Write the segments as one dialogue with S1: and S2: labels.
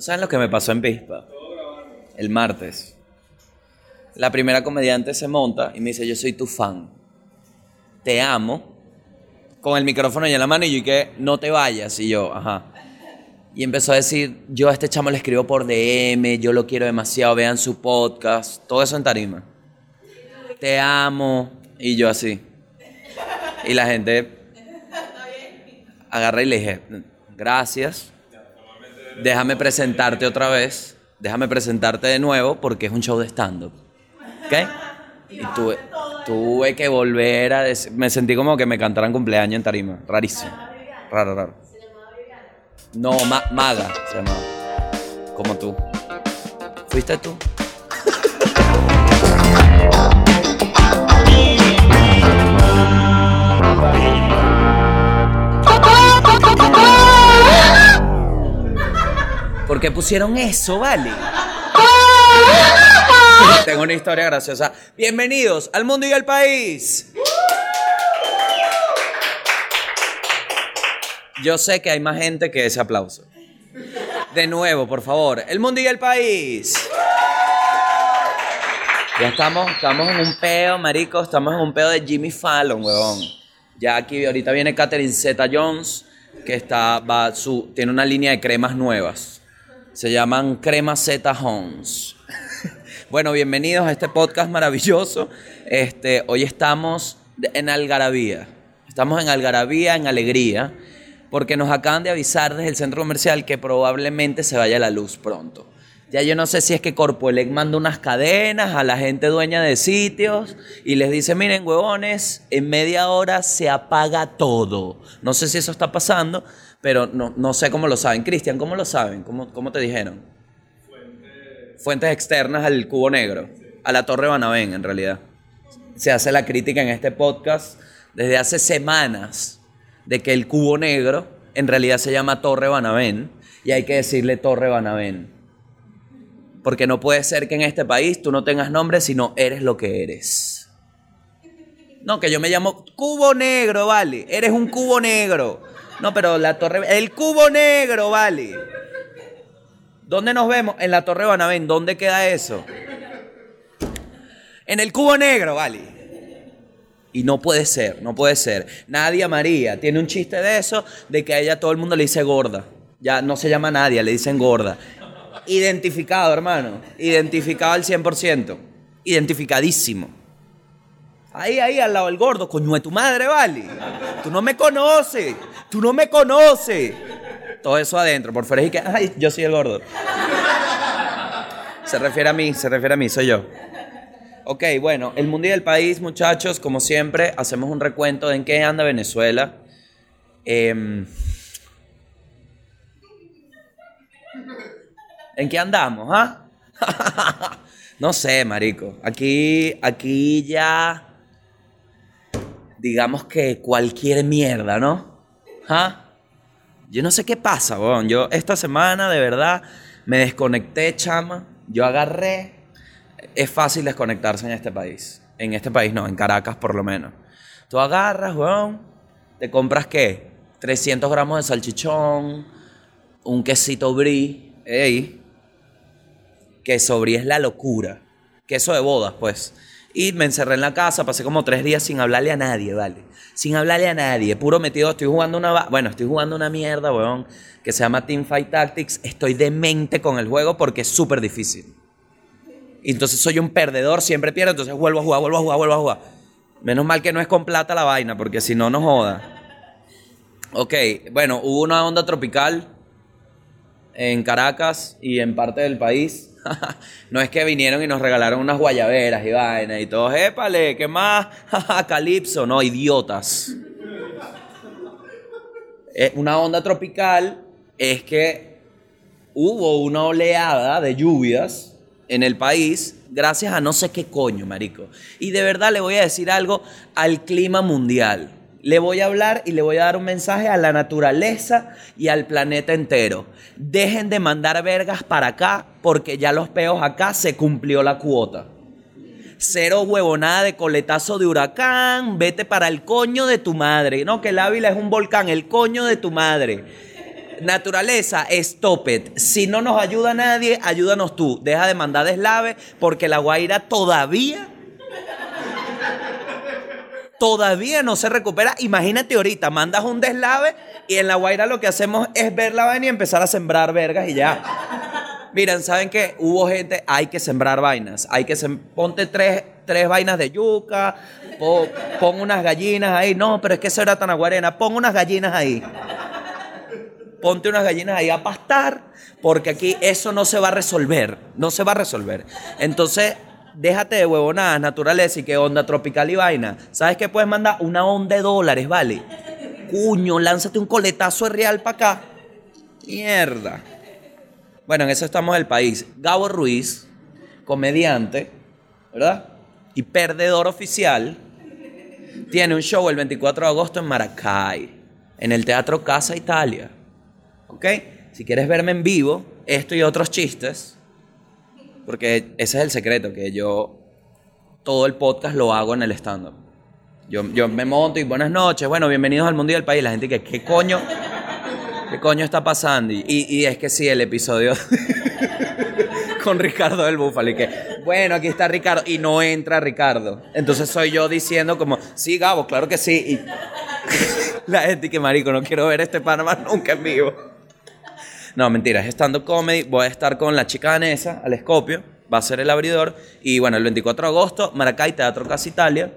S1: ¿Saben lo que me pasó en Pispa? El martes. La primera comediante se monta y me dice, yo soy tu fan. Te amo. Con el micrófono en la mano y yo que no te vayas. Y yo, ajá. Y empezó a decir, yo a este chamo le escribo por DM, yo lo quiero demasiado, vean su podcast, todo eso en tarima. Te amo. Y yo así. Y la gente agarré y le dije, gracias, déjame presentarte otra vez, déjame presentarte de nuevo porque es un show de stand-up. ¿Ok? Y tuve, tuve que volver a decir, me sentí como que me cantaran cumpleaños en tarima, rarísimo, raro, raro. No, Maga se llamaba, como tú. ¿Fuiste tú? ¿Por qué pusieron eso, vale? Tengo una historia graciosa. Bienvenidos al mundo y al país. Yo sé que hay más gente que ese aplauso. De nuevo, por favor. El mundo y el país. Ya estamos, estamos en un peo, marico. Estamos en un peo de Jimmy Fallon, huevón. Ya aquí, ahorita viene Catherine Zeta Jones, que está, va, su, tiene una línea de cremas nuevas. Se llaman Crema Z Homes. bueno, bienvenidos a este podcast maravilloso. Este, hoy estamos en Algarabía. Estamos en Algarabía, en alegría, porque nos acaban de avisar desde el centro comercial que probablemente se vaya la luz pronto. Ya yo no sé si es que Corpoelec manda unas cadenas a la gente dueña de sitios y les dice, miren, huevones, en media hora se apaga todo. No sé si eso está pasando, pero no, no sé cómo lo saben. Cristian, ¿cómo lo saben? ¿Cómo, cómo te dijeron? Fuentes... Fuentes externas al cubo negro, a la Torre Banabén en realidad. Se hace la crítica en este podcast desde hace semanas de que el cubo negro en realidad se llama Torre Banabén y hay que decirle Torre Banabén. Porque no puede ser que en este país tú no tengas nombre, sino eres lo que eres. No, que yo me llamo Cubo Negro, vale. Eres un cubo negro. No, pero la torre. El cubo negro, vale. ¿Dónde nos vemos? En la Torre Banavén. ¿Dónde queda eso? En el cubo negro, vale. Y no puede ser, no puede ser. Nadia María tiene un chiste de eso, de que a ella todo el mundo le dice gorda. Ya no se llama Nadia, le dicen gorda. Identificado, hermano. Identificado al 100%. Identificadísimo. Ahí, ahí, al lado del gordo. Coño de tu madre, vale. Tú no me conoces. Tú no me conoces. Todo eso adentro, por fuera y que, ay, yo soy el gordo. Se refiere a mí, se refiere a mí, soy yo. Ok, bueno, el mundial del país, muchachos, como siempre, hacemos un recuento de en qué anda Venezuela. Em, ¿En qué andamos, ah? no sé, marico. Aquí, aquí ya, digamos que cualquier mierda, ¿no? ¿Ah? Yo no sé qué pasa, weón. Yo esta semana de verdad me desconecté, chama. Yo agarré. Es fácil desconectarse en este país. En este país no, en Caracas por lo menos. Tú agarras, weón. Te compras qué? 300 gramos de salchichón, un quesito brie. Ey. Queso brie es la locura. Queso de bodas, pues. Y me encerré en la casa, pasé como tres días sin hablarle a nadie, ¿vale? Sin hablarle a nadie, puro metido. Estoy jugando una. Bueno, estoy jugando una mierda, weón, que se llama Teamfight Tactics. Estoy demente con el juego porque es súper difícil. Y entonces soy un perdedor, siempre pierdo, entonces vuelvo a jugar, vuelvo a jugar, vuelvo a jugar. Menos mal que no es con plata la vaina, porque si no, no joda. Ok, bueno, hubo una onda tropical en Caracas y en parte del país no es que vinieron y nos regalaron unas guayaberas y vainas y todos, épale, ¿qué más? Calipso, no, idiotas. una onda tropical es que hubo una oleada de lluvias en el país gracias a no sé qué coño, marico. Y de verdad le voy a decir algo al clima mundial le voy a hablar y le voy a dar un mensaje a la naturaleza y al planeta entero. Dejen de mandar vergas para acá porque ya los peos acá se cumplió la cuota. Cero huevonada de coletazo de huracán, vete para el coño de tu madre. No, que el Ávila es un volcán, el coño de tu madre. Naturaleza, stop it. Si no nos ayuda nadie, ayúdanos tú. Deja de mandar deslave porque la Guaira todavía todavía no se recupera. Imagínate ahorita, mandas un deslave y en La Guaira lo que hacemos es ver la vaina y empezar a sembrar vergas y ya. Miren, ¿saben qué? Hubo gente, hay que sembrar vainas. Hay que sem- ponte tres, tres vainas de yuca, po- pon unas gallinas ahí. No, pero es que eso era tan aguarena. Pon unas gallinas ahí. Ponte unas gallinas ahí a pastar, porque aquí eso no se va a resolver. No se va a resolver. Entonces, déjate de huevonadas, naturaleza y que onda tropical y vaina. ¿Sabes qué puedes mandar? Una onda de dólares, ¿vale? Cuño, lánzate un coletazo de real para acá. Mierda. Bueno, en eso estamos el país. Gabo Ruiz, comediante, ¿verdad? Y perdedor oficial, tiene un show el 24 de agosto en Maracay, en el Teatro Casa Italia. ¿Ok? Si quieres verme en vivo, esto y otros chistes, porque ese es el secreto, que yo todo el podcast lo hago en el stand-up. Yo, yo me monto y buenas noches, bueno, bienvenidos al mundo y al país. La gente que, ¿qué coño? ¿Qué coño está pasando? Y, y es que sí, el episodio con Ricardo del Búfalo. Y que, bueno, aquí está Ricardo. Y no entra Ricardo. Entonces soy yo diciendo como, sí, Gabo, claro que sí. Y la gente que, marico, no quiero ver este Panamá nunca en vivo. No, mentira, es stand-up comedy. Voy a estar con la chica danesa, al Escopio. Va a ser el abridor. Y bueno, el 24 de agosto, Maracay, Teatro Casa Italia.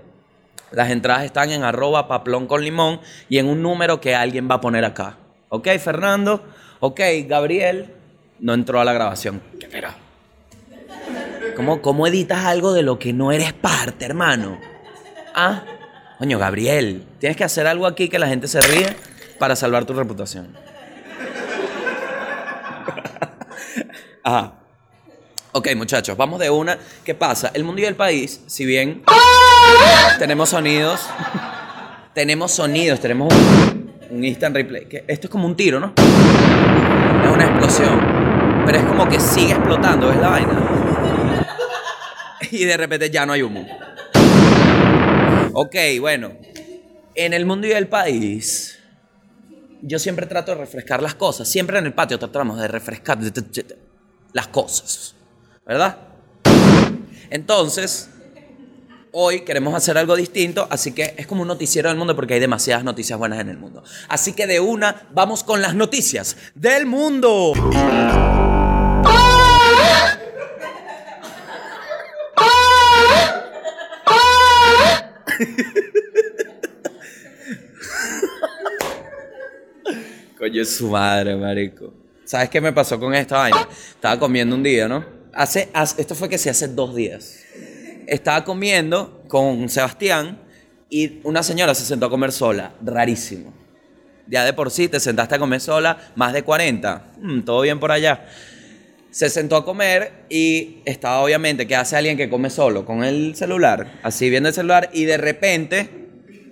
S1: Las entradas están en arroba paplón con limón y en un número que alguien va a poner acá. ¿Ok, Fernando? Ok, Gabriel. No entró a la grabación. ¿Qué espera? ¿Cómo, ¿Cómo editas algo de lo que no eres parte, hermano? Ah, coño, Gabriel. Tienes que hacer algo aquí que la gente se ríe para salvar tu reputación. Ajá. Ok, muchachos, vamos de una. ¿Qué pasa? El mundo y el país, si bien tenemos sonidos, tenemos sonidos, tenemos un, instant replay. que esto es como un tiro, ¿no? Es una explosión, pero es como que sigue explotando, ¿ves la vaina? Y de repente ya no hay humo. Ok, bueno. En el mundo y el país, yo siempre trato de refrescar las cosas. Siempre en el patio tratamos de refrescar las cosas. ¿Verdad? Entonces, hoy queremos hacer algo distinto, así que es como un noticiero del mundo porque hay demasiadas noticias buenas en el mundo. Así que de una, vamos con las noticias del mundo. Coño, es su madre, marico. ¿Sabes qué me pasó con esta vaina? Estaba comiendo un día, ¿no? Hace, esto fue que sí, hace dos días. Estaba comiendo con Sebastián y una señora se sentó a comer sola. Rarísimo. Ya de por sí te sentaste a comer sola, más de 40. Mm, todo bien por allá. Se sentó a comer y estaba obviamente, ¿qué hace alguien que come solo? Con el celular, así viendo el celular y de repente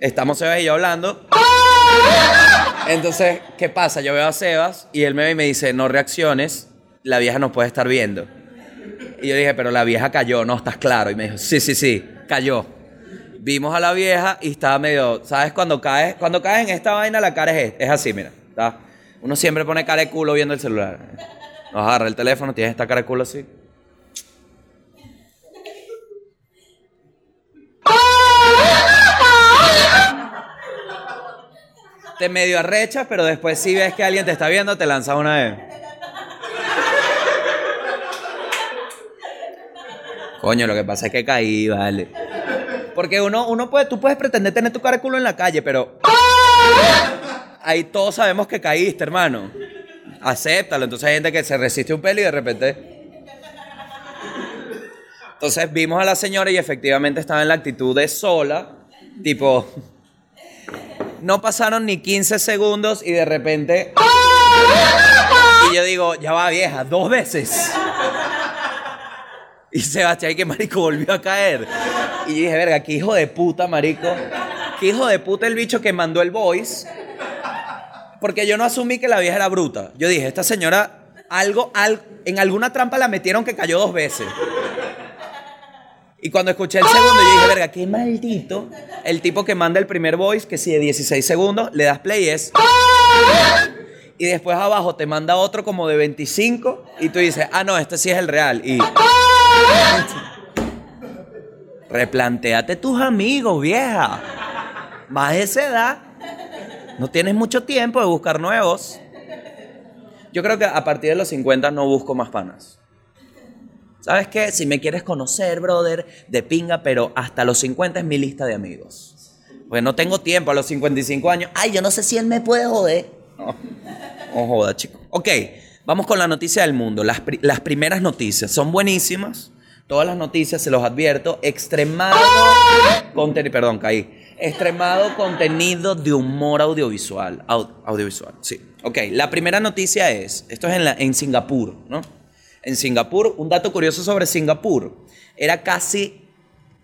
S1: estamos Sebas y yo hablando. Entonces, ¿qué pasa? Yo veo a Sebas y él me ve y me dice, no reacciones, la vieja nos puede estar viendo. Y yo dije, pero la vieja cayó, no, estás claro. Y me dijo, sí, sí, sí, cayó. Vimos a la vieja y estaba medio, ¿sabes? Cuando caes, cuando caes en esta vaina, la cara es, es así, mira. ¿está? Uno siempre pone cara de culo viendo el celular. Nos agarra el teléfono, tienes esta cara de culo así. Te medio arrechas, pero después si ves que alguien te está viendo, te lanzas una vez. Coño, lo que pasa es que caí, vale. Porque uno, uno puede, tú puedes pretender tener tu cara de culo en la calle, pero ahí todos sabemos que caíste, hermano. Acéptalo. Entonces hay gente que se resiste un pelo y de repente. Entonces vimos a la señora y efectivamente estaba en la actitud de sola, tipo. No pasaron ni 15 segundos y de repente. Y yo digo, ya va vieja, dos veces. Y Sebastián, que marico, volvió a caer. Y dije, verga, qué hijo de puta, marico. Qué hijo de puta el bicho que mandó el voice. Porque yo no asumí que la vieja era bruta. Yo dije, esta señora, algo, al- en alguna trampa la metieron que cayó dos veces. Y cuando escuché el segundo, yo dije, verga, qué maldito. El tipo que manda el primer voice, que si de 16 segundos, le das play y es. Y después abajo te manda otro como de 25 y tú dices, ah, no, este sí es el real. Y. Replantéate tus amigos, vieja. Más de esa edad. No tienes mucho tiempo de buscar nuevos. Yo creo que a partir de los 50 no busco más panas. ¿Sabes qué? Si me quieres conocer, brother, de pinga, pero hasta los 50 es mi lista de amigos. Pues no tengo tiempo a los 55 años. Ay, yo no sé si él me puede joder. No, no joda, chico. Ok, vamos con la noticia del mundo. Las, las primeras noticias son buenísimas. Todas las noticias, se los advierto, extremado contenido, perdón, caí. Extremado contenido de humor audiovisual. Au- audiovisual, sí. Ok, la primera noticia es, esto es en, en Singapur, ¿no? En Singapur, un dato curioso sobre Singapur, era casi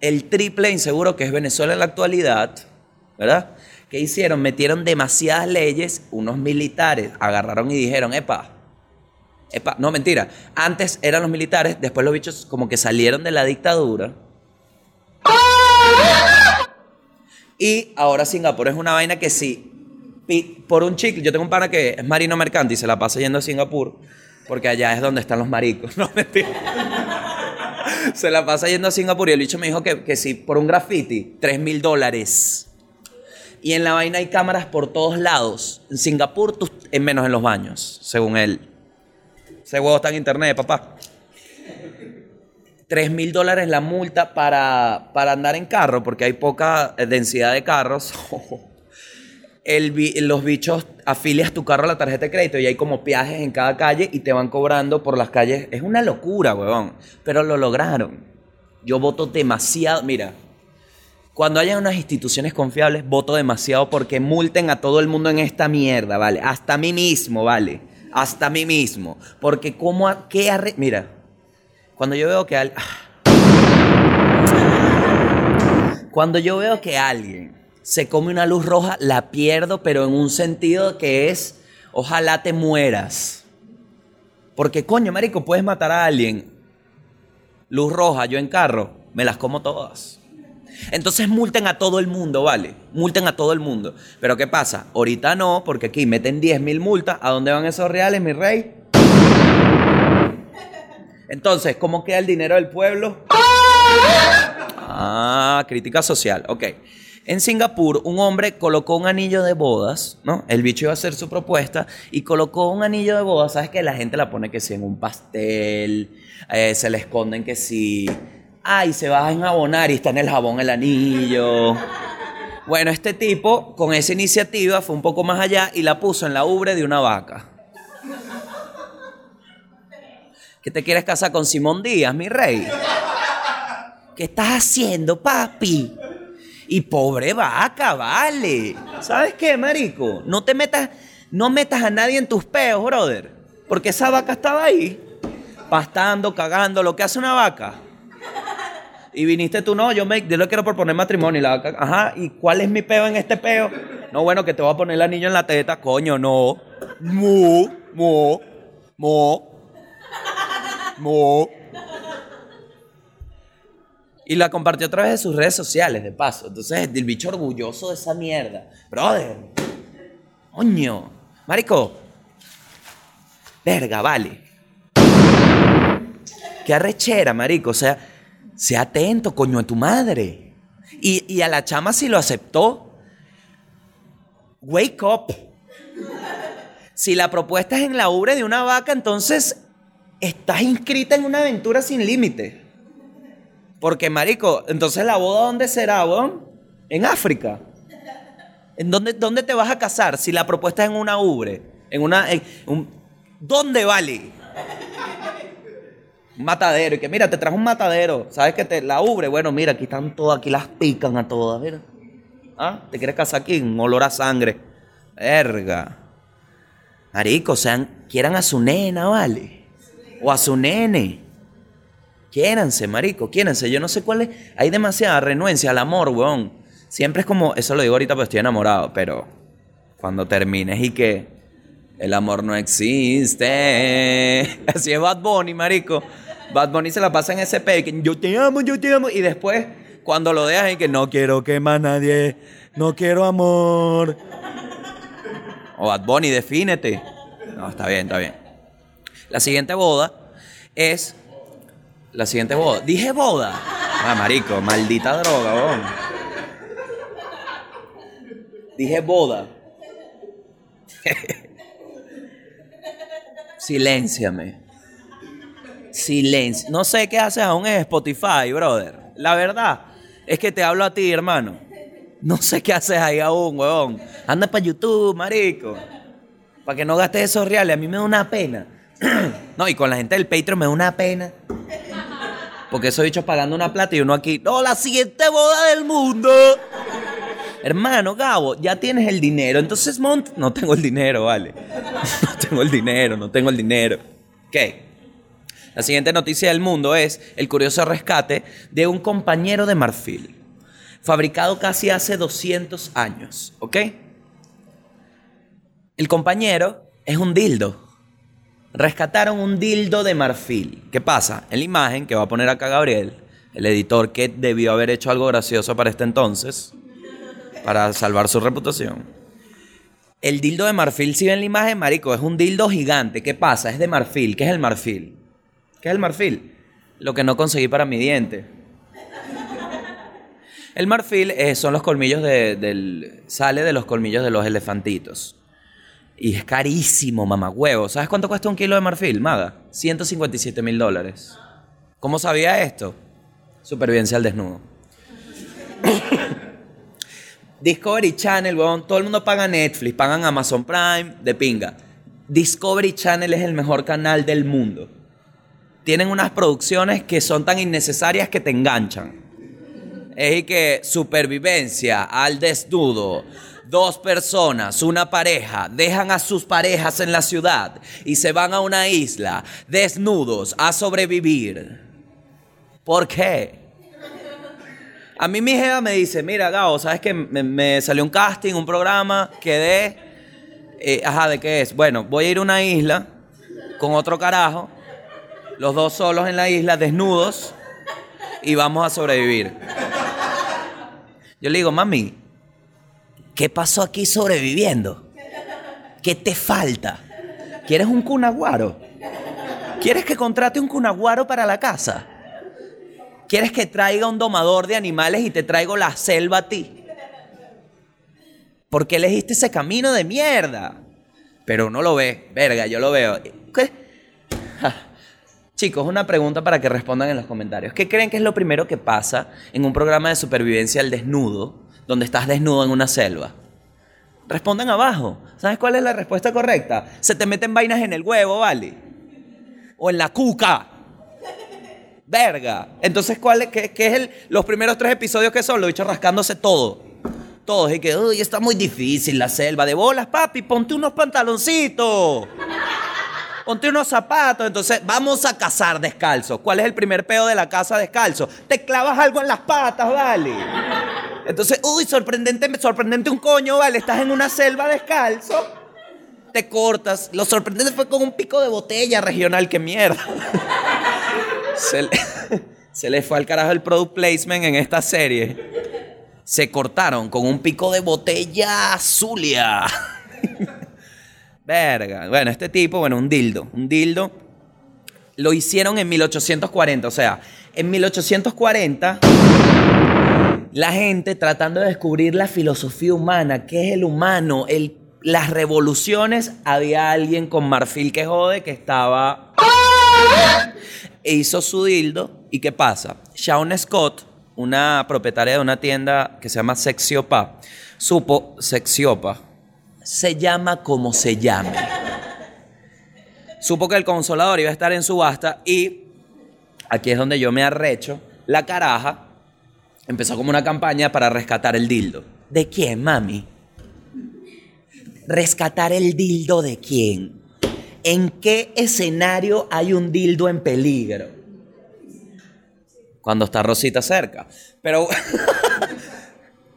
S1: el triple inseguro que es Venezuela en la actualidad, ¿verdad? ¿Qué hicieron? Metieron demasiadas leyes, unos militares agarraron y dijeron, epa, epa, no mentira, antes eran los militares, después los bichos como que salieron de la dictadura. Y ahora Singapur es una vaina que sí, por un chicle, yo tengo un pana que es marino mercante y se la pasa yendo a Singapur, porque allá es donde están los maricos, no mentira. Se la pasa yendo a Singapur y el bicho me dijo que, que sí, por un graffiti, 3 mil dólares. Y en la vaina hay cámaras por todos lados. En Singapur, tú, en menos en los baños, según él. Ese huevo está en internet, papá. 3 mil dólares la multa para, para andar en carro, porque hay poca densidad de carros. El los bichos afilias tu carro a la tarjeta de crédito y hay como peajes en cada calle y te van cobrando por las calles. Es una locura, huevón. Pero lo lograron. Yo voto demasiado. Mira, cuando haya unas instituciones confiables, voto demasiado porque multen a todo el mundo en esta mierda, ¿vale? Hasta a mí mismo, ¿vale? Hasta a mí mismo. Porque como... a- ¿Qué arre... Mira, cuando yo veo que al... Cuando yo veo que alguien se come una luz roja, la pierdo, pero en un sentido que es, ojalá te mueras. Porque coño, marico, puedes matar a alguien. Luz roja, yo en carro, me las como todas. Entonces multen a todo el mundo, ¿vale? Multen a todo el mundo. Pero ¿qué pasa? Ahorita no, porque aquí meten 10 mil multas. ¿A dónde van esos reales, mi rey? Entonces, ¿cómo queda el dinero del pueblo? Ah, crítica social. Ok. En Singapur, un hombre colocó un anillo de bodas, ¿no? El bicho iba a hacer su propuesta y colocó un anillo de bodas. ¿Sabes que La gente la pone que sí en un pastel, eh, se le esconden que sí. Ay, se va a enjabonar y está en el jabón el anillo. Bueno, este tipo, con esa iniciativa, fue un poco más allá y la puso en la ubre de una vaca. ¿Qué te quieres casar con Simón Díaz, mi rey? ¿Qué estás haciendo, papi? Y pobre vaca, vale. ¿Sabes qué, marico? No te metas, no metas a nadie en tus peos, brother. Porque esa vaca estaba ahí, pastando, cagando, lo que hace una vaca. Y viniste tú, no, yo, me, yo le quiero proponer matrimonio. Y la vaca, ajá, ¿y cuál es mi peo en este peo? No, bueno, que te voy a poner el anillo en la teta, coño, no. Mu, mu, mu, mu. Y la compartió a través de sus redes sociales, de paso. Entonces, el bicho orgulloso de esa mierda. Brother. Coño. Marico. Verga, vale. Qué arrechera, marico. O sea, sea atento, coño, a tu madre. Y, y a la chama si lo aceptó. Wake up. Si la propuesta es en la ubre de una vaca, entonces estás inscrita en una aventura sin límite. Porque, marico, entonces la boda, ¿dónde será, weón? En África. ¿En dónde, dónde te vas a casar si la propuesta es en una ubre? En una... en un- ¿Dónde vale? Un matadero. Y que, mira, te trajo un matadero. ¿Sabes que te la ubre? Bueno, mira, aquí están todas, aquí las pican a todas, mira. ¿Ah? ¿Te quieres casar aquí? Un olor a sangre. Verga. Marico, sean, quieran a su nena, ¿vale? O a su nene. Quiéranse, marico, quiéranse. Yo no sé cuál es. Hay demasiada renuencia al amor, weón. Siempre es como, eso lo digo ahorita porque estoy enamorado, pero cuando termines y que el amor no existe. Así es Bad Bunny, marico. Bad Bunny se la pasa en ese pe que yo te amo, yo te amo. Y después, cuando lo dejas y que no quiero que más nadie, no quiero amor. O Bad Bunny, defínete. No, está bien, está bien. La siguiente boda es. La siguiente boda. Dije boda. Ah, marico, maldita droga, weón. Dije boda. Silénciame. Silencio. No sé qué haces aún en Spotify, brother. La verdad es que te hablo a ti, hermano. No sé qué haces ahí aún, weón. Anda para YouTube, marico. Para que no gastes esos reales. A mí me da una pena. no, y con la gente del Patreon me da una pena. Porque esos bichos pagando una plata y uno aquí. No, la siguiente boda del mundo. Hermano, Gabo, ya tienes el dinero. Entonces, Mont, no tengo el dinero, vale. No tengo el dinero, no tengo el dinero. Ok. La siguiente noticia del mundo es el curioso rescate de un compañero de marfil, fabricado casi hace 200 años, ¿ok? El compañero es un dildo. Rescataron un dildo de marfil. ¿Qué pasa? En la imagen que va a poner acá Gabriel, el editor que debió haber hecho algo gracioso para este entonces, para salvar su reputación. El dildo de marfil, si ven la imagen, marico, es un dildo gigante. ¿Qué pasa? Es de marfil. ¿Qué es el marfil? ¿Qué es el marfil? Lo que no conseguí para mi diente. El marfil eh, son los colmillos de, del... sale de los colmillos de los elefantitos. Y es carísimo, mamagüevo. ¿Sabes cuánto cuesta un kilo de marfil, Maga? 157 mil dólares. ¿Cómo sabía esto? Supervivencia al desnudo. Discovery Channel, weón. Todo el mundo paga Netflix, pagan Amazon Prime, de pinga. Discovery Channel es el mejor canal del mundo. Tienen unas producciones que son tan innecesarias que te enganchan. Es que supervivencia al desnudo. Dos personas, una pareja, dejan a sus parejas en la ciudad y se van a una isla desnudos a sobrevivir. ¿Por qué? A mí mi jefa me dice, mira, Gabo, ¿sabes que me, me salió un casting, un programa, quedé... eh, ajá, ¿de qué es? Bueno, voy a ir a una isla con otro carajo, los dos solos en la isla, desnudos, y vamos a sobrevivir. Yo le digo, mami, ¿qué pasó aquí sobreviviendo? ¿Qué te falta? ¿Quieres un cunaguaro? ¿Quieres que contrate un cunaguaro para la casa? ¿Quieres que traiga un domador de animales y te traigo la selva a ti? ¿Por qué elegiste ese camino de mierda? Pero uno lo ve, verga, yo lo veo. ¿Qué? Chicos, una pregunta para que respondan en los comentarios. ¿Qué creen que es lo primero que pasa en un programa de supervivencia al desnudo, donde estás desnudo en una selva? Respondan abajo. ¿Sabes cuál es la respuesta correcta? Se te meten vainas en el huevo, ¿vale? O en la cuca. Verga. Entonces, ¿cuál es, qué, es el, los primeros tres episodios que son? Los bichos rascándose todo. Todos. Y que, uy, está muy difícil la selva. De bolas, papi, ponte unos pantaloncitos. Ponte unos zapatos. Entonces, vamos a cazar descalzo. ¿Cuál es el primer pedo de la casa descalzo? Te clavas algo en las patas, ¿vale? Entonces, uy, sorprendente, sorprendente un coño, ¿vale? Estás en una selva descalzo. Te cortas. Lo sorprendente fue con un pico de botella regional. ¡Qué mierda! Se le, se le fue al carajo el product placement en esta serie. Se cortaron con un pico de botella azulia. Verga. Bueno, este tipo, bueno, un dildo. Un dildo. Lo hicieron en 1840. O sea, en 1840, la gente tratando de descubrir la filosofía humana, qué es el humano, el, las revoluciones, había alguien con marfil que jode que estaba e hizo su dildo. ¿Y qué pasa? Shawn Scott, una propietaria de una tienda que se llama Sexiopa, supo, Sexiopa, se llama como se llame. Supo que el consolador iba a estar en subasta y aquí es donde yo me arrecho. La caraja empezó como una campaña para rescatar el dildo. ¿De quién, mami? ¿Rescatar el dildo de quién? ¿En qué escenario hay un dildo en peligro? Cuando está Rosita cerca. Pero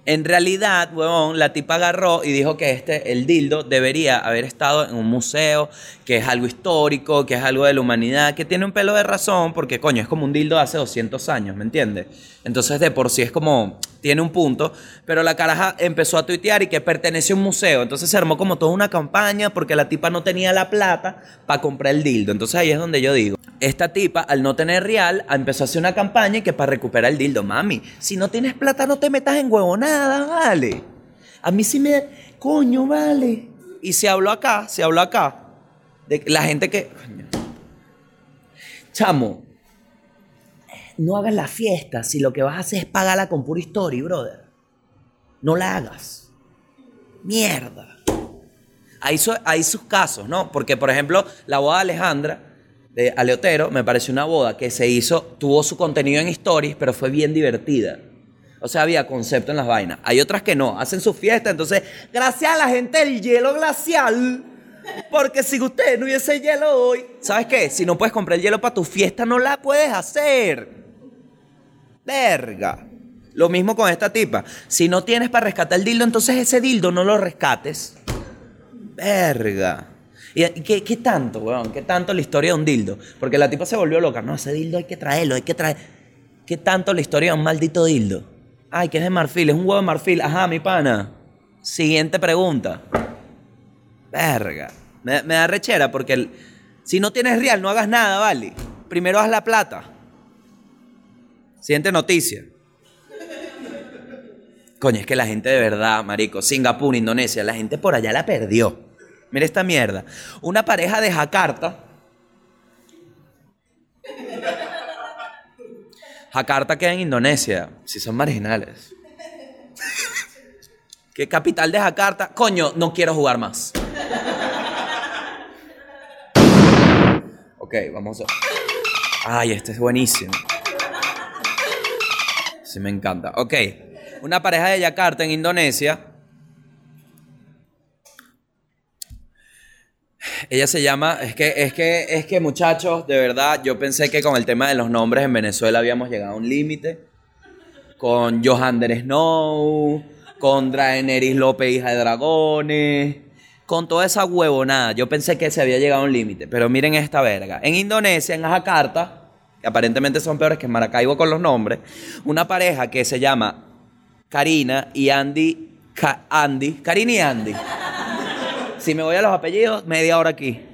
S1: en realidad, huevón, la tipa agarró y dijo que este, el dildo, debería haber estado en un museo, que es algo histórico, que es algo de la humanidad, que tiene un pelo de razón, porque coño, es como un dildo de hace 200 años, ¿me entiendes? Entonces, de por sí es como tiene un punto, pero la caraja empezó a tuitear y que pertenece a un museo. Entonces se armó como toda una campaña porque la tipa no tenía la plata para comprar el dildo. Entonces ahí es donde yo digo, esta tipa al no tener real empezó a hacer una campaña y que para recuperar el dildo, mami, si no tienes plata no te metas en huevonada, vale. A mí sí me... Coño, vale. Y se habló acá, se habló acá, de la gente que... Chamo, no hagas la fiesta si lo que vas a hacer es pagarla con pura story, brother. No la hagas. Mierda. Hay sus casos, ¿no? Porque, por ejemplo, la boda de Alejandra, de Aleotero, me pareció una boda que se hizo, tuvo su contenido en stories, pero fue bien divertida. O sea, había concepto en las vainas. Hay otras que no, hacen su fiesta, entonces, gracias a la gente del hielo glacial, porque si usted no hubiese hielo hoy, ¿sabes qué? Si no puedes comprar el hielo para tu fiesta, no la puedes hacer. Verga. Lo mismo con esta tipa. Si no tienes para rescatar el dildo, entonces ese dildo no lo rescates. Verga. ¿Y qué, tanto, weón? ¿Qué tanto la historia de un dildo? Porque la tipa se volvió loca. No, ese dildo hay que traerlo, hay que traer. ¿Qué tanto la historia de un maldito dildo? Ay, que es de marfil, es un huevo de marfil. Ajá, mi pana. Siguiente pregunta. Verga. Me, me da rechera porque si no tienes real, no hagas nada, ¿vale? Primero haz la plata. Siguiente noticia. Coño, es que la gente de verdad, marico, Singapur, Indonesia, la gente por allá la perdió. Mira esta mierda. Una pareja de Jakarta. Jakarta queda en Indonesia. Si son marginales. ¿Qué capital de Jakarta? Coño, no quiero jugar más. Ok, vamos a. Ay, este es buenísimo. Sí, me encanta. Ok. Una pareja de Yakarta en Indonesia. Ella se llama, es que, es que, es que muchachos, de verdad, yo pensé que con el tema de los nombres en Venezuela habíamos llegado a un límite. Con Johander Snow, con Draenerys López, hija de dragones, con toda esa huevonada. Yo pensé que se había llegado a un límite, pero miren esta verga. En Indonesia, en Jakarta, aparentemente son peores que Maracaibo con los nombres, una pareja que se llama Karina y Andy, Andy, Karina y Andy. Si me voy a los apellidos, media hora aquí.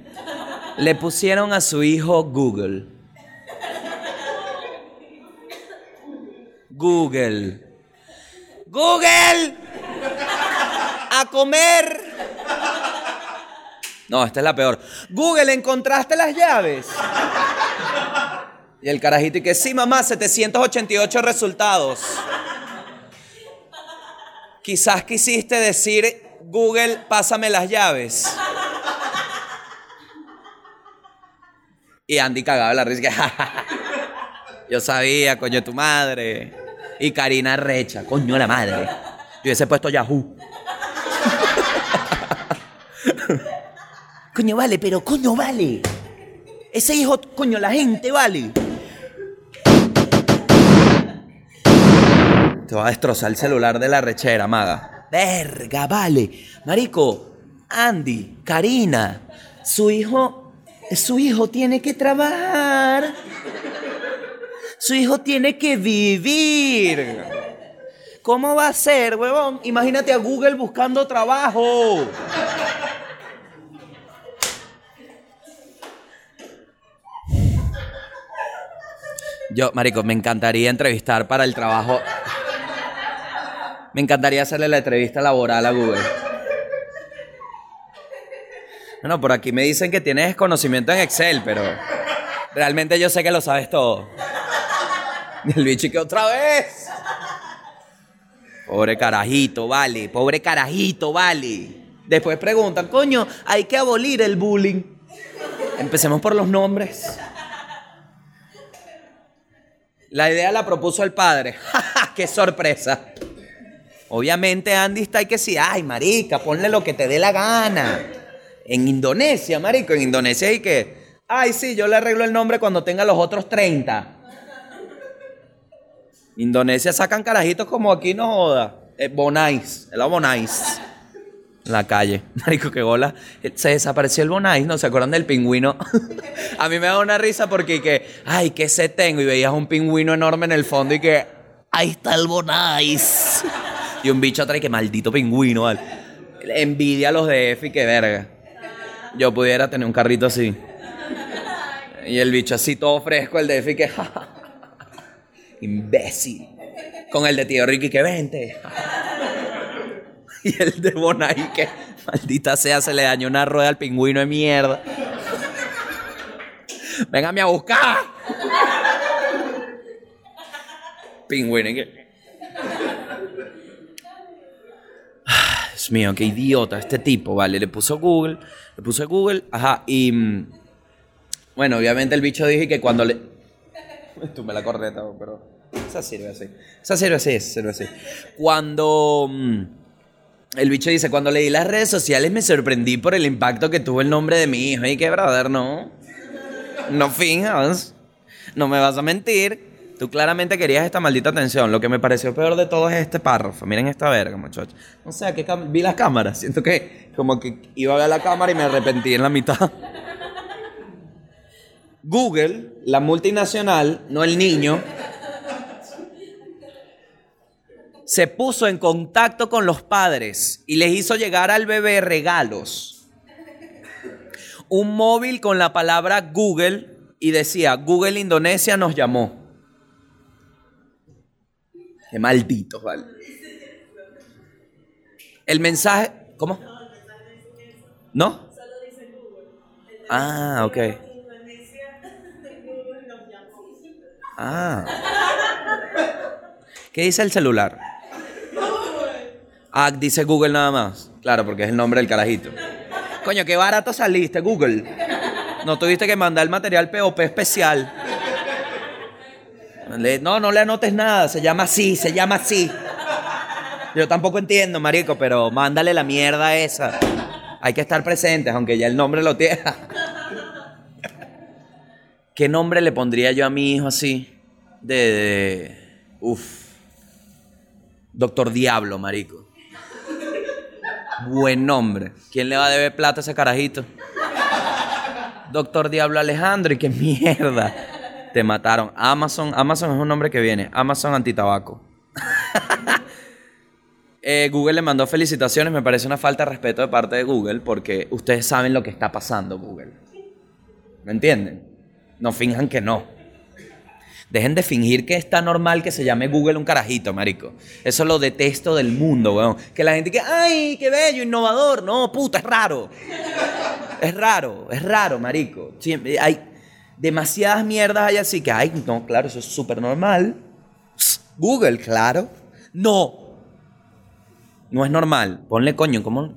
S1: Le pusieron a su hijo Google. Google. Google. A comer. No, esta es la peor. Google, ¿encontraste las llaves? Y el carajito y que sí, mamá, 788 resultados. Quizás quisiste decir, Google, pásame las llaves. Y Andy cagaba la risa. Yo sabía, coño, tu madre. Y Karina recha, coño, la madre. Yo hubiese puesto Yahoo. coño, vale, pero coño, vale. Ese hijo, coño, la gente, vale. Te va a destrozar el celular de la rechera, maga. Verga, vale. Marico, Andy, Karina, su hijo, su hijo tiene que trabajar. Su hijo tiene que vivir. ¿Cómo va a ser, huevón? Imagínate a Google buscando trabajo. Yo, marico, me encantaría entrevistar para el trabajo. Me encantaría hacerle la entrevista laboral a Google. Bueno, por aquí me dicen que tienes conocimiento en Excel, pero realmente yo sé que lo sabes todo. El bicho que otra vez. Pobre carajito, vale. Pobre carajito, vale. Después preguntan, coño, hay que abolir el bullying. Empecemos por los nombres. La idea la propuso el padre. ¡Qué sorpresa! Obviamente Andy está ahí que sí, ay, marica, ponle lo que te dé la gana. En Indonesia, marico, en Indonesia hay que, ay, sí, yo le arreglo el nombre cuando tenga los otros 30. Indonesia sacan carajitos como aquí, no joda. Eh, Bonais, el Bonais. La calle. Marico, qué bola. Eh, Se desapareció el Bonais, ¿no? ¿Se acuerdan del pingüino? A mí me da una risa porque que, ay, qué sed tengo. Y veías un pingüino enorme en el fondo y que, ahí está el Bonais. Y un bicho atrás que maldito pingüino, ¿vale? Envidia a los de y que verga. Yo pudiera tener un carrito así. Y el bicho así todo fresco, el de y que... Imbécil. Con el de tío Ricky que vente. Y el de Bonai que maldita sea se le dañó una rueda al pingüino de mierda. Véngame a buscar. Pingüino que... Mío, qué idiota este tipo, vale. Le puso Google, le puso Google, ajá, y... mm, Bueno, obviamente el bicho dije que cuando le... Tú me la correta, pero... Esa sirve así. Esa sirve así, esa sirve así. Cuando... mm, El bicho dice, cuando leí las redes sociales me sorprendí por el impacto que tuvo el nombre de mi hijo. Y que, brother, no. No finjas. No me vas a mentir. Tú claramente querías esta maldita atención. Lo que me pareció peor de todo es este párrafo. Miren esta verga, muchachos. No sé, ¿a qué cam- vi las cámaras. Siento que como que iba a ver la cámara y me arrepentí en la mitad. Google, la multinacional, no el niño, se puso en contacto con los padres y les hizo llegar al bebé regalos. Un móvil con la palabra Google y decía, Google Indonesia nos llamó. Qué malditos, vale. El mensaje, ¿cómo? ¿No? Ah, ok. Ah. ¿Qué dice el celular? Ah, dice Google nada más. Claro, porque es el nombre del carajito. Coño, qué barato saliste, Google. No tuviste que mandar el material POP especial. No, no le anotes nada. Se llama así, se llama así. Yo tampoco entiendo, marico, pero mándale la mierda esa. Hay que estar presentes, aunque ya el nombre lo tiene. ¿Qué nombre le pondría yo a mi hijo así? De. de uf. Doctor Diablo, marico. Buen nombre. ¿Quién le va a deber plata a ese carajito? Doctor Diablo Alejandro, y qué mierda. Te mataron. Amazon, Amazon es un nombre que viene. Amazon antitabaco. Eh, Google le mandó felicitaciones. Me parece una falta de respeto de parte de Google porque ustedes saben lo que está pasando, Google. ¿Me entienden? No finjan que no. Dejen de fingir que está normal que se llame Google un carajito, marico. Eso lo detesto del mundo, weón. Que la gente que, ay, qué bello, innovador. No, puta, es raro. Es raro, es raro, marico. Siempre hay demasiadas mierdas allá así que, ay, no, claro, eso es súper normal. Google, claro. No. No es normal. Ponle coño, ¿cómo?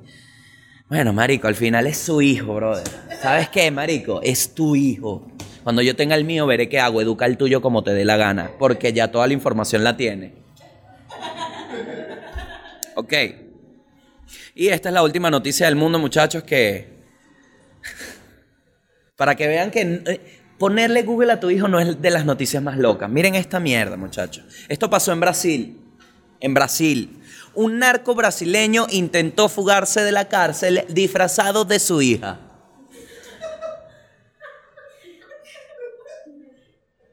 S1: Bueno, marico, al final es su hijo, brother. ¿Sabes qué, marico? Es tu hijo. Cuando yo tenga el mío, veré qué hago. Educa el tuyo como te dé la gana. Porque ya toda la información la tiene. Ok. Y esta es la última noticia del mundo, muchachos, que... Para que vean que eh, ponerle Google a tu hijo no es de las noticias más locas. Miren esta mierda, muchachos. Esto pasó en Brasil. En Brasil. Un narco brasileño intentó fugarse de la cárcel disfrazado de su hija.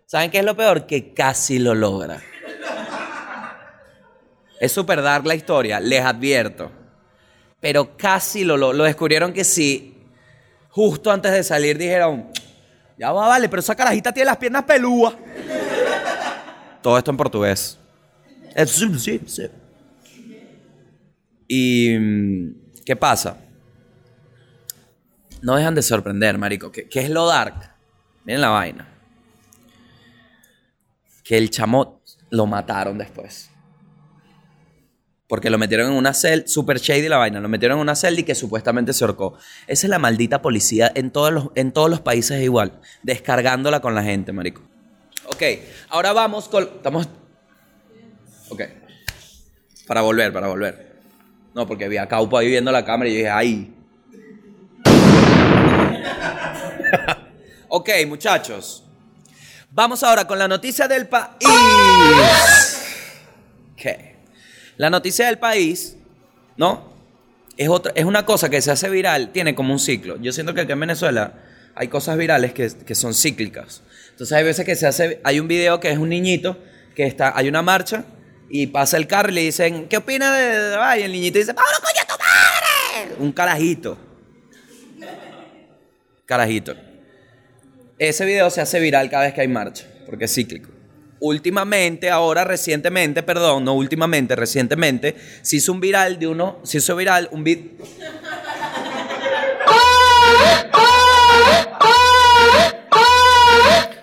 S1: ¿Saben qué es lo peor? Que casi lo logra. Es súper dark la historia, les advierto. Pero casi lo, lo, lo descubrieron que sí. Justo antes de salir dijeron, ya va, vale, pero esa carajita tiene las piernas pelúas. Todo esto en portugués. Sí, sí, sí. Y mm, ¿qué pasa? No dejan de sorprender, marico. ¿Qué, qué es lo dark? Miren la vaina. Que el chamo lo mataron después. Porque lo metieron en una celda, super shady la vaina, lo metieron en una celda y que supuestamente se ahorcó. Esa es la maldita policía en todos los, en todos los países es igual, descargándola con la gente, marico. Ok, ahora vamos con... Estamos... Ok. Para volver, para volver. No, porque vi a Caupo ahí viendo la cámara y yo dije, ¡ay! ok, muchachos. Vamos ahora con la noticia del país. Ok. La noticia del país, ¿no? Es, otra, es una cosa que se hace viral, tiene como un ciclo. Yo siento que aquí en Venezuela hay cosas virales que, que son cíclicas. Entonces hay veces que se hace, hay un video que es un niñito, que está, hay una marcha Y pasa el carro y le dicen, ¿qué opina de Ay, el niñito dice, ¡Pablo, coño, tu madre! Un carajito. Carajito. Ese video se hace viral cada vez que hay marcha, porque es cíclico. Últimamente, ahora recientemente, perdón, no últimamente, recientemente, se hizo un viral de uno, se hizo viral un video.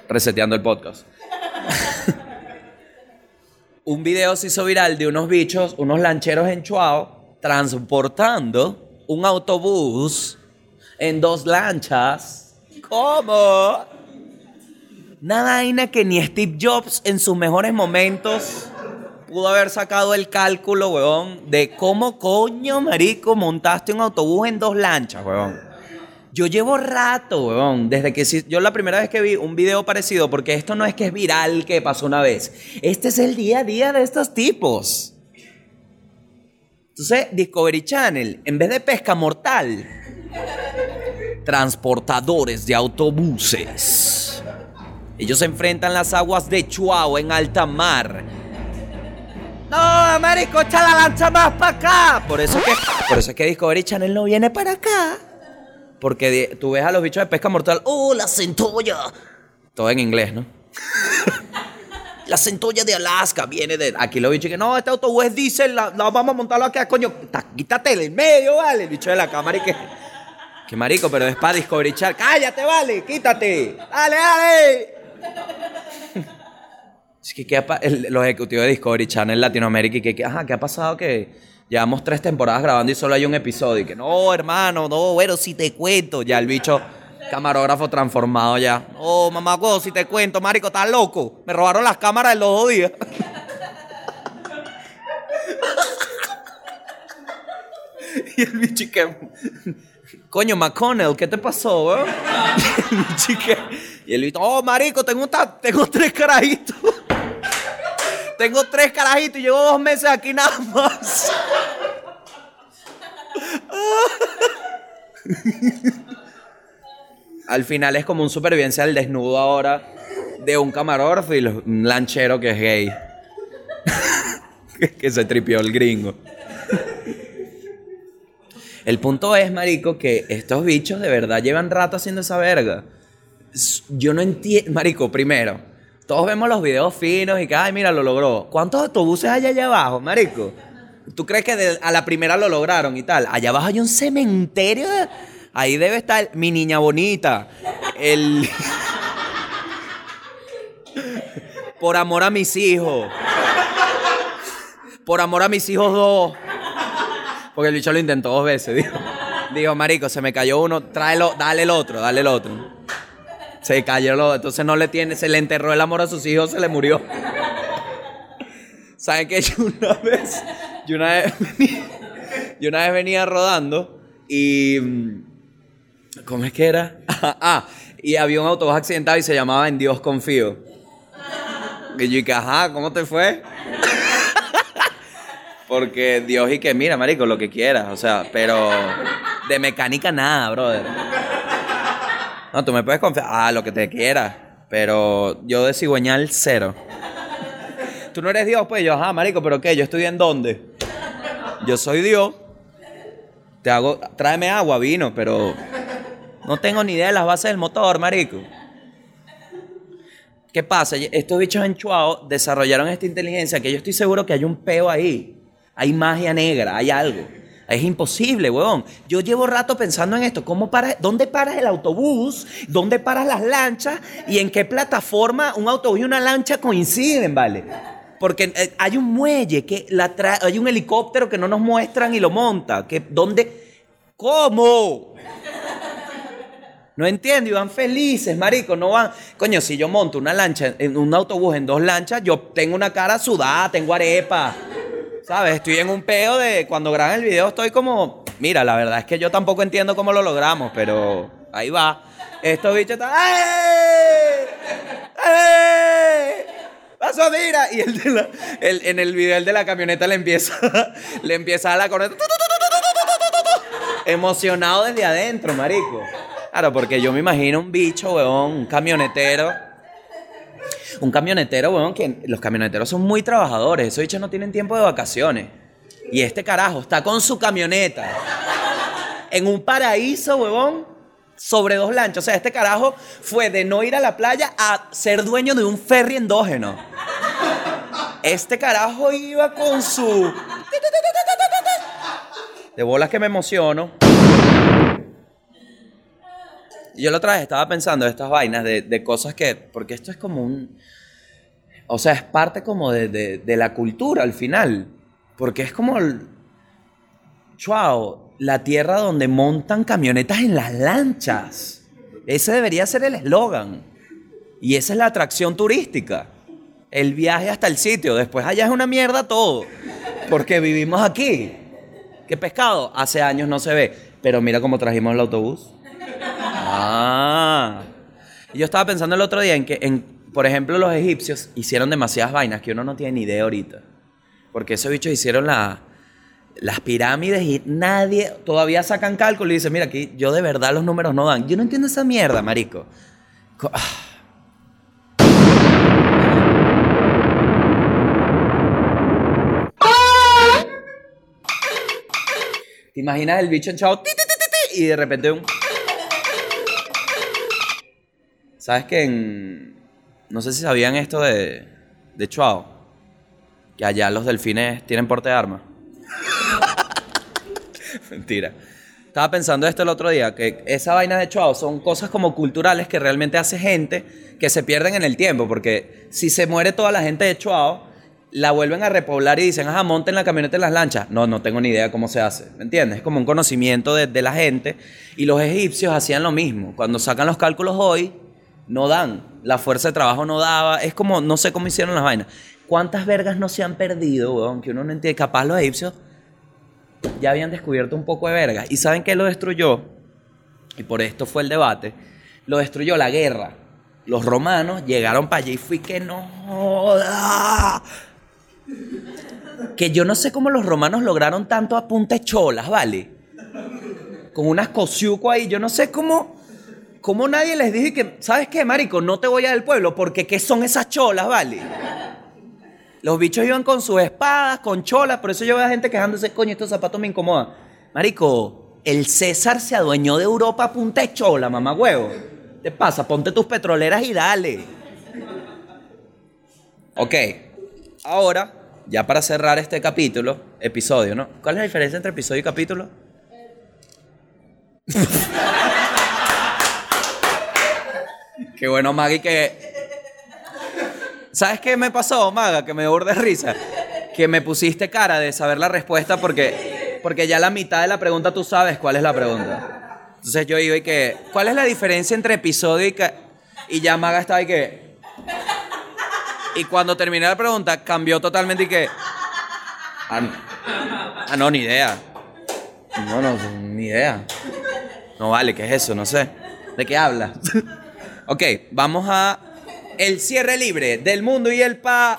S1: Reseteando el podcast. un video se hizo viral de unos bichos, unos lancheros en Chuao, transportando un autobús en dos lanchas. ¿Cómo? Una vaina que ni Steve Jobs en sus mejores momentos pudo haber sacado el cálculo, weón, de cómo coño, marico, montaste un autobús en dos lanchas, weón. Yo llevo rato, weón, desde que yo la primera vez que vi un video parecido, porque esto no es que es viral que pasó una vez. Este es el día a día de estos tipos. Entonces, Discovery Channel, en vez de pesca mortal, transportadores de autobuses. Ellos se enfrentan las aguas de Chuao en alta mar. No, marico, echa la lancha más para acá. Por eso, que, por eso es que Discovery Channel no viene para acá. Porque tú ves a los bichos de pesca mortal, ¡oh, la centolla! Todo en inglés, ¿no? la centolla de Alaska viene de. Aquí los bichos que no, este autobús es diésel, la, vamos a montarlo aquí, coño. Quítate en medio, vale. El bicho de la cámara y que. Que marico, pero es para Discovery Channel. ¡Cállate, vale! ¡Quítate! ¡Dale, dale! Es que ¿qué los ejecutivos de Discovery Channel Latinoamérica y que, ajá, ¿qué ha pasado que Llevamos tres temporadas grabando y solo hay un episodio. Y que no, hermano, no, bueno, si te cuento. Ya el bicho camarógrafo transformado ya. Oh, mamá, si te cuento, marico, estás loco. Me robaron las cámaras en los dos días. y el bicho que... Coño, McConnell, ¿qué te pasó, weón? y el bicho, oh, marico, tengo, tengo tres carajitos. Tengo tres carajitos y llevo dos meses aquí nada más. Al final es como un supervivencia al desnudo ahora de un camarógrafo y un lanchero que es gay. que se tripió el gringo. El punto es, marico, que estos bichos de verdad llevan rato haciendo esa verga. Yo no entiendo, marico, primero, todos vemos los videos finos y que, ay, mira, lo logró. ¿Cuántos autobuses hay allá abajo, marico? ¿Tú crees que a la primera lo lograron y tal? Allá abajo hay un cementerio. Ahí debe estar mi niña bonita. El... Por amor a mis hijos. Por amor a mis hijos dos. Porque el bicho lo intentó dos veces. Dijo, dijo marico, se me cayó uno, tráelo, dale el otro, dale el otro. Se cayó, entonces no le tiene, se le enterró el amor a sus hijos, se le murió. ¿Saben qué? Yo una vez, yo una vez, venía, yo una vez venía rodando y... ¿Cómo es que era? ah, y había un autobús accidentado y se llamaba En Dios confío. Y yo dije, ajá, ¿cómo te fue? Porque Dios y que, mira, marico, lo que quieras, o sea, pero de mecánica nada, brother. No, tú me puedes confiar. Ah, lo que te quieras. Pero yo de cigüeñal cero. Tú no eres Dios, pues yo, ajá, marico, pero ¿qué? ¿Yo estoy en dónde? Yo soy Dios. Te hago, tráeme agua, vino, pero no tengo ni idea de las bases del motor, marico. ¿Qué pasa? Estos bichos en Chuao desarrollaron esta inteligencia que yo estoy seguro que hay un peo ahí. Hay magia negra, hay algo. Es imposible, weón. Yo llevo rato pensando en esto. ¿Cómo para, ¿Dónde paras el autobús? ¿Dónde paras las lanchas? ¿Y en qué plataforma un autobús y una lancha coinciden, vale? Porque eh, hay un muelle, que la hay un helicóptero que no nos muestran y lo monta. Que, ¿Dónde? ¿Cómo? No entiendo, y van felices, marico, no van. Coño, si yo monto una lancha, en un autobús en dos lanchas, yo tengo una cara sudada, tengo arepa. ¿Sabes? Estoy en un peo de cuando graban el video estoy como, mira, la verdad es que yo tampoco entiendo cómo lo logramos, pero ahí va. Estos bichos están, ¡ay! ¡ay! ¡Pasó, mira! Y el de la, el, en el video el de la camioneta le empieza, le empieza a la corneta. Emocionado desde adentro, marico. Claro, porque yo me imagino un bicho, weón, un camionetero Un camionetero, weón, que los camioneteros son muy trabajadores. Esos bichos no tienen tiempo de vacaciones. Y este carajo está con su camioneta en un paraíso, huevón, sobre dos lanchas. O sea, este carajo fue de no ir a la playa a ser dueño de un ferry endógeno. Este carajo iba con su... De bolas que me emociono. Yo la otra vez estaba pensando estas vainas, de, cosas que... Porque esto es como un... O sea, es parte como de, la cultura al final. Porque es como... El, la tierra donde montan camionetas en las lanchas. Ese debería ser el eslogan. Y esa es la atracción turística. El viaje hasta el sitio. Después allá es una mierda todo. Porque vivimos aquí. ¿Qué pescado? Hace años no se ve. Pero mira cómo trajimos el autobús. Ah. Yo estaba pensando el otro día en que, en, por ejemplo, los egipcios hicieron demasiadas vainas que uno no tiene ni idea ahorita. Porque esos bichos hicieron la, las pirámides y nadie todavía sacan cálculo y dicen, mira, aquí yo de verdad los números no dan. Yo no entiendo esa mierda, marico. Ah. ¿Te imaginas el bicho echado y de repente un... ¿Sabes que. No sé si sabían esto de, de Chuao, que allá los delfines tienen porte de armas. Mentira. Estaba pensando esto el otro día, que esa vaina de Chuao son cosas como culturales que realmente hace gente que se pierden en el tiempo, porque si se muere toda la gente de Chuao, la vuelven a repoblar y dicen, ajá, monten la camioneta en las lanchas. No, no tengo ni idea cómo se hace, ¿me entiendes? Es como un conocimiento de, de la gente. Y los egipcios hacían lo mismo. Cuando sacan los cálculos hoy, no dan. La fuerza de trabajo no daba. Es como, no sé cómo hicieron las vainas. ¿Cuántas vergas no se han perdido, weón? Que uno no entiende. Capaz los egipcios ya habían descubierto un poco de verga. ¿Y saben qué lo destruyó? Y por esto fue el debate. Lo destruyó la guerra. Los romanos llegaron para allá y fui que no joda. Que yo no sé cómo los romanos lograron tanto a cholas, ¿vale? Con unas cosiuco ahí. Yo no sé cómo, cómo nadie les dije que, ¿sabes qué, marico? No te voy a del pueblo porque ¿qué son esas cholas, ¿vale? Los bichos iban con sus espadas, con cholas, por eso yo veo a gente quejándose, coño, estos zapatos me incomodan. Marico, el César se adueñó de Europa punta de chola, mamá huevo. ¿Qué pasa? Ponte tus petroleras y dale. Ok, ahora, ya para cerrar este capítulo, episodio, ¿no? ¿Cuál es la diferencia entre episodio y capítulo? Qué bueno, Maggie, que ¿Sabes qué me pasó, Maga? Que me dio de risa. Que me pusiste cara de saber la respuesta porque, porque ya la mitad de la pregunta tú sabes cuál es la pregunta. Entonces yo iba y que, ¿cuál es la diferencia entre episodio y Y ya Maga estaba y que... Y cuando terminé la pregunta, cambió totalmente y que... Ah, ah no, ni idea. No, no, ni idea. No vale, ¿qué es eso? No sé. ¿De qué habla? Ok, vamos a el cierre libre del mundo y el pa...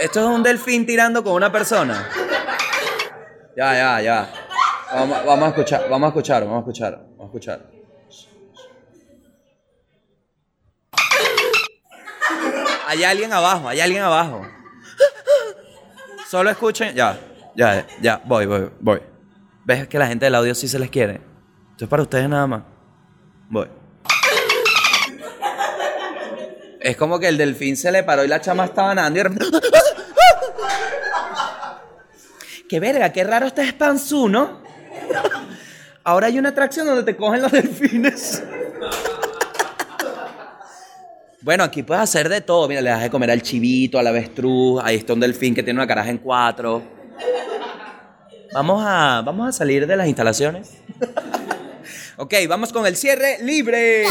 S1: Esto es un delfín tirando con una persona. Ya, ya, ya. Vamos, vamos, a escuchar, vamos a escuchar, vamos a escuchar, vamos a escuchar. Hay alguien abajo, hay alguien abajo. Solo escuchen, ya. Ya, ya, voy, voy, voy. ¿Ves que la gente del audio sí se les quiere? Esto es para ustedes nada más. Voy. Es como que el delfín se le paró y la chama estaba nadando y ¡Qué verga! ¡Qué raro este Spansu, ¿no? Ahora hay una atracción donde te cogen los delfines. Bueno, aquí puedes hacer de todo. Mira, le das de comer al chivito, al avestruz. Ahí está un delfín que tiene una caraja en cuatro. Vamos a, vamos a salir de las instalaciones. ok, vamos con el cierre libre.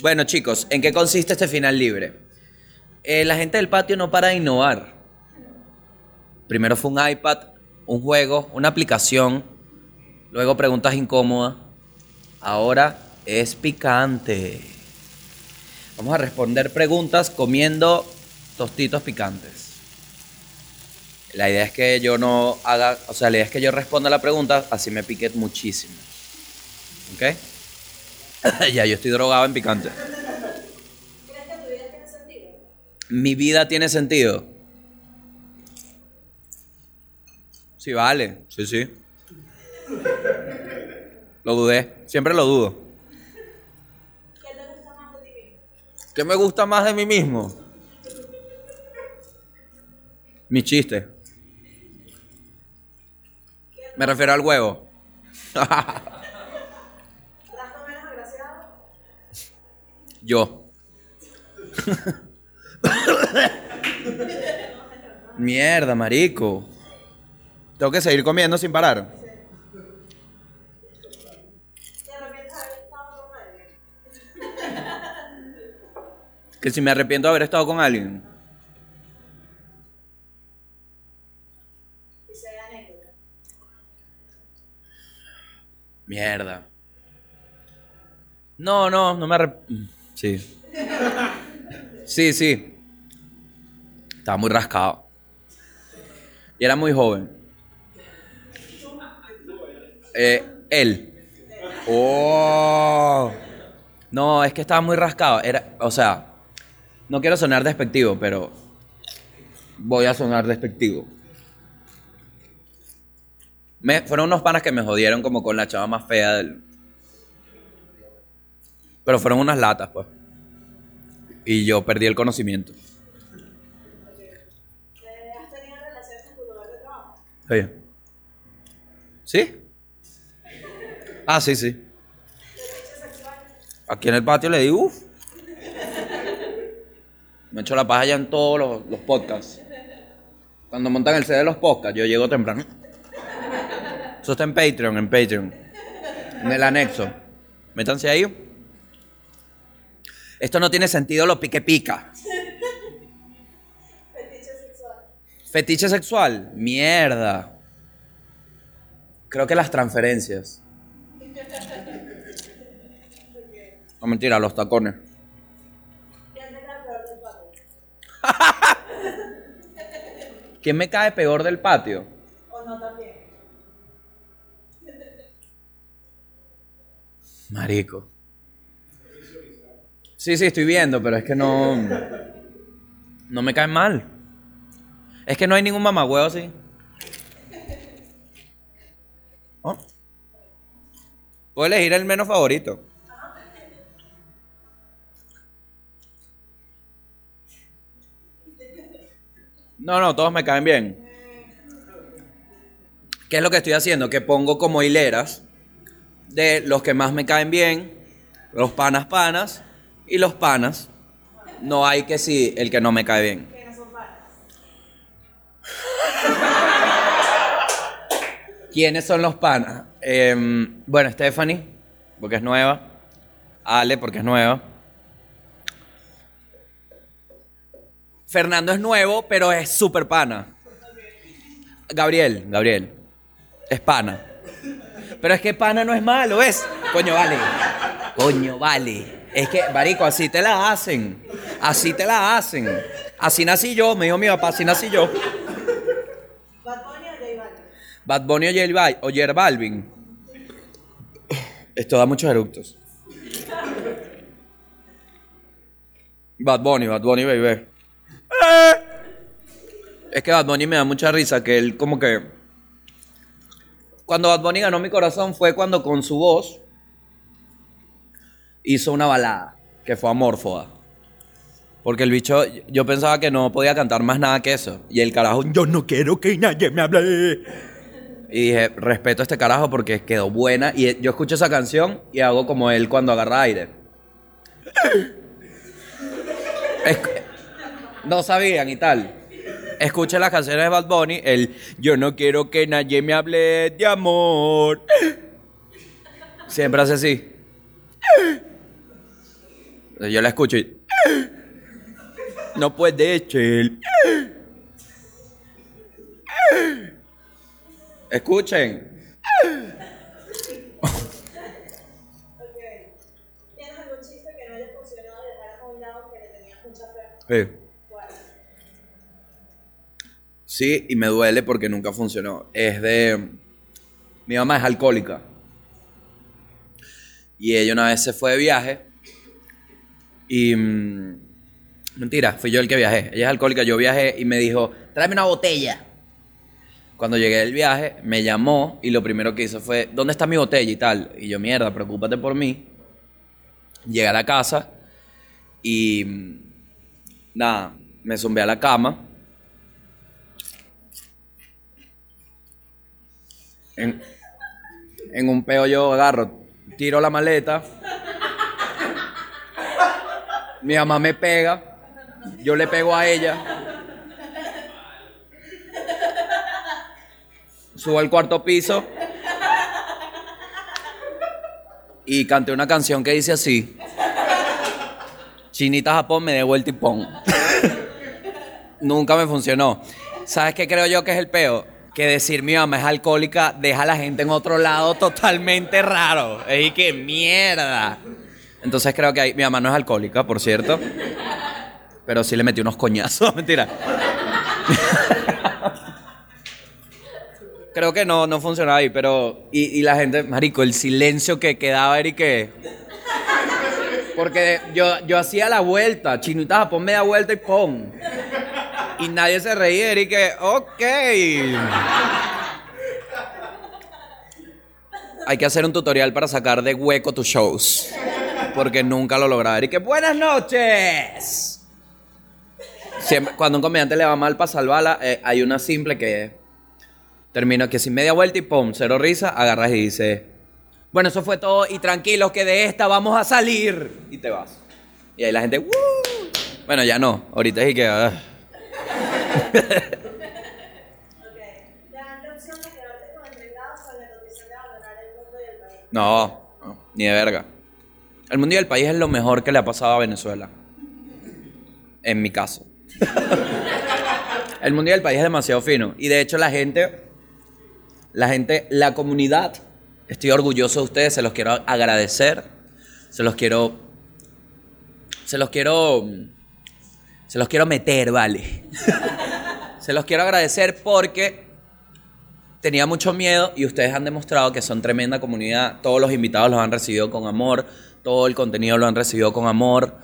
S1: Bueno chicos, ¿en qué consiste este final libre? Eh, la gente del patio no para de innovar Primero fue un iPad, un juego, una aplicación, luego preguntas incómodas. Ahora es picante. Vamos a responder preguntas comiendo tostitos picantes. La idea es que yo no haga, o sea, la idea es que yo responda la pregunta, así me pique muchísimo. ¿Ok? ya, yo estoy drogado en picante.
S2: ¿Crees que tu vida tiene sentido?
S1: Mi vida tiene sentido. Sí, vale. Sí, sí. Lo dudé. Siempre lo dudo.
S2: ¿Qué te gusta más de ti mismo?
S1: ¿Qué me gusta más de mí mismo? Mi chiste. Me refiero al huevo. Yo. Mierda, marico. Tengo que seguir comiendo sin parar. Que si me arrepiento de haber estado con alguien. Mierda. No, no, no me arrepiento. Sí. Sí, sí. Estaba muy rascado. Y era muy joven. Eh, él. Oh. No, es que estaba muy rascado. Era, o sea, no quiero sonar despectivo, pero voy a sonar despectivo. Me, fueron unos panas que me jodieron como con la chava más fea del... Pero fueron unas latas, pues. Y yo perdí el conocimiento.
S2: ¿Has tenido relaciones en tu lugar de trabajo?
S1: Oye. ¿Sí? Ah, sí, sí. Aquí en el patio le digo, uff. Me echo la paja ya en todos los, los podcasts. Cuando montan el CD de los podcasts, yo llego temprano. Eso está en Patreon, en Patreon. En el anexo. Métanse ahí. Esto no tiene sentido lo pique pica.
S2: ¿Fetiche sexual?
S1: Fetiche sexual. Mierda. Creo que las transferencias. No mentira, los tacones.
S2: ¿Quién
S1: me cae peor del patio?
S2: ¿O no también?
S1: Marico. Sí, sí, estoy viendo, pero es que no. No me caen mal. Es que no hay ningún mamagüeo así. ¿Oh? Puedo elegir el menos favorito. No, no, todos me caen bien. ¿Qué es lo que estoy haciendo? Que pongo como hileras de los que más me caen bien, los panas panas y los panas. No hay que sí, el que no me cae bien.
S2: Que no son panas.
S1: ¿Quiénes son los panas? Em, bueno, Stephanie, porque es nueva. Ale, porque es nueva. Fernando es nuevo, pero es súper pana. Gabriel, Gabriel. Es pana. Pero es que pana no es malo, ¿ves? Coño, vale. Coño, vale. Es que, marico, así te la hacen. Así te la hacen. Así nací yo, me dijo mi papá, así nací yo.
S2: ¿Bad Bunny o J Balvin?
S1: Bad Bunny o J Bal- o J Balvin. Esto da muchos eructos. Bad Bunny, Bad Bunny, baby. Eh. Es que Bad Bunny me da mucha risa, que él como que... Cuando Bad Bunny ganó mi corazón fue cuando con su voz hizo una balada, que fue Amorfoda. Porque el bicho, yo pensaba que no podía cantar más nada que eso. Y el carajo, yo no quiero que nadie me hable. Y dije, respeto a este carajo porque quedó buena. Y yo escucho esa canción y hago como él cuando agarra aire. No sabían y tal. Escuchen las canciones de Bad Bunny, el Yo no quiero que nadie me hable de amor. Siempre hace así. Yo la escucho y. No puede ser. Escuchen.
S2: Ok. ¿Tienes algún chiste que no haya funcionado y dejar a un lado que le tenías mucha fe?
S1: Sí. Sí, y me duele porque nunca funcionó. Es de. Mi mamá es alcohólica. Y ella una vez se fue de viaje. Y. mm, mentira, fui yo el que viajé. Ella es alcohólica, yo viajé y me dijo: tráeme una botella. Cuando llegué del viaje, me llamó y lo primero que hizo fue: ¿dónde está mi botella y tal? Y yo, mierda, preocúpate por mí. Llegué a la casa y. mm, Nada, me zumbé a la cama. En, en un peo yo agarro, tiro la maleta. Mi mamá me pega. Yo le pego a ella. Subo al cuarto piso. Y canté una canción que dice así. Chinita Japón me dé vuelta y pon. Nunca me funcionó. ¿Sabes qué creo yo que es el peo? Que decir mi mamá es alcohólica deja a la gente en otro lado totalmente raro. Es que mierda. Entonces creo que ahí- mi mamá no es alcohólica, por cierto. Pero sí le metí unos coñazos, mentira. Creo que no, no funcionaba ahí, pero. Y, la gente, marico, el silencio que quedaba era y que. Porque yo, yo hacía la vuelta, chinita, Japón media vuelta y pon. Y nadie se reía, y que, ok. Hay que hacer un tutorial para sacar de hueco tus shows. Porque nunca lo lograba. Y que, buenas noches. Siempre, cuando un comediante le va mal para salvarla, eh, hay una simple que termina que sin media vuelta y pum, cero risa, agarras y dices, bueno, eso fue todo y tranquilos que de esta vamos a salir. Y te vas. Y ahí la gente, "Woo". Bueno, ya no, ahorita es y que... No, no, ni de verga. El mundo y el país es lo mejor que le ha pasado a Venezuela. En mi caso. el mundo y el país es demasiado fino. Y de hecho la gente, la gente, la comunidad, estoy orgulloso de ustedes, se los quiero agradecer. Se los quiero, se los quiero, se los quiero meter, vale. se los quiero agradecer porque tenía mucho miedo y ustedes han demostrado que son tremenda comunidad. Todos los invitados los han recibido con amor, todo el contenido lo han recibido con amor,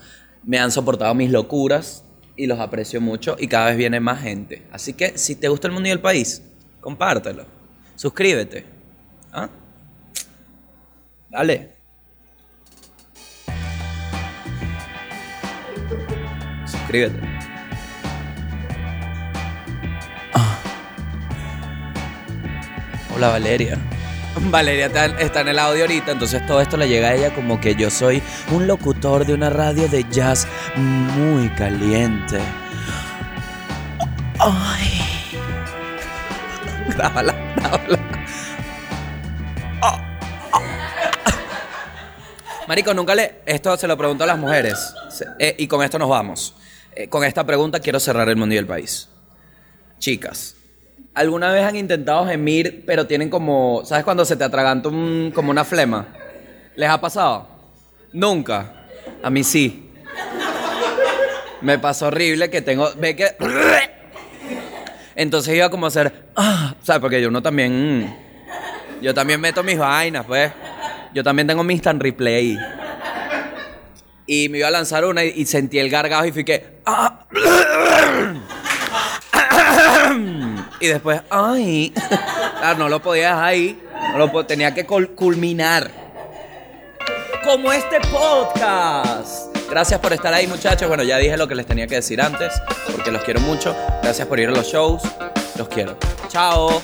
S1: me han soportado mis locuras y los aprecio mucho y cada vez viene más gente. Así que si te gusta el mundo y el país, compártelo, suscríbete. ¿Ah? Dale. Suscríbete. Hola Valeria. Valeria está, está en el audio ahorita, entonces todo esto le llega a ella como que yo soy un locutor de una radio de jazz muy caliente. Ay. Grábala, grábala. Ah, ah. Marico, nunca le. Esto se lo pregunto a las mujeres. Se- eh, y con esto nos vamos. Eh, con esta pregunta quiero cerrar el mundo y el país. Chicas, ¿alguna vez han intentado gemir, pero tienen como, ¿sabes cuando se te atraganta un- como una flema? ¿Les ha pasado? Nunca. A mí sí. Me pasó horrible que tengo, ve que, entonces iba como a hacer, ah, ¿sabes? Porque yo no también, yo también meto mis vainas, pues. Yo también tengo mi instant replay. Y me iba a lanzar una y, sentí el gargajo y fui que, ah. Y después, ay. Claro, no lo podía dejar ahí. Lo tenía que cul- culminar. Como este podcast. Gracias por estar ahí, muchachos. Bueno, ya dije lo que les tenía que decir antes, porque los quiero mucho. Gracias por ir a los shows. Los quiero. Chao.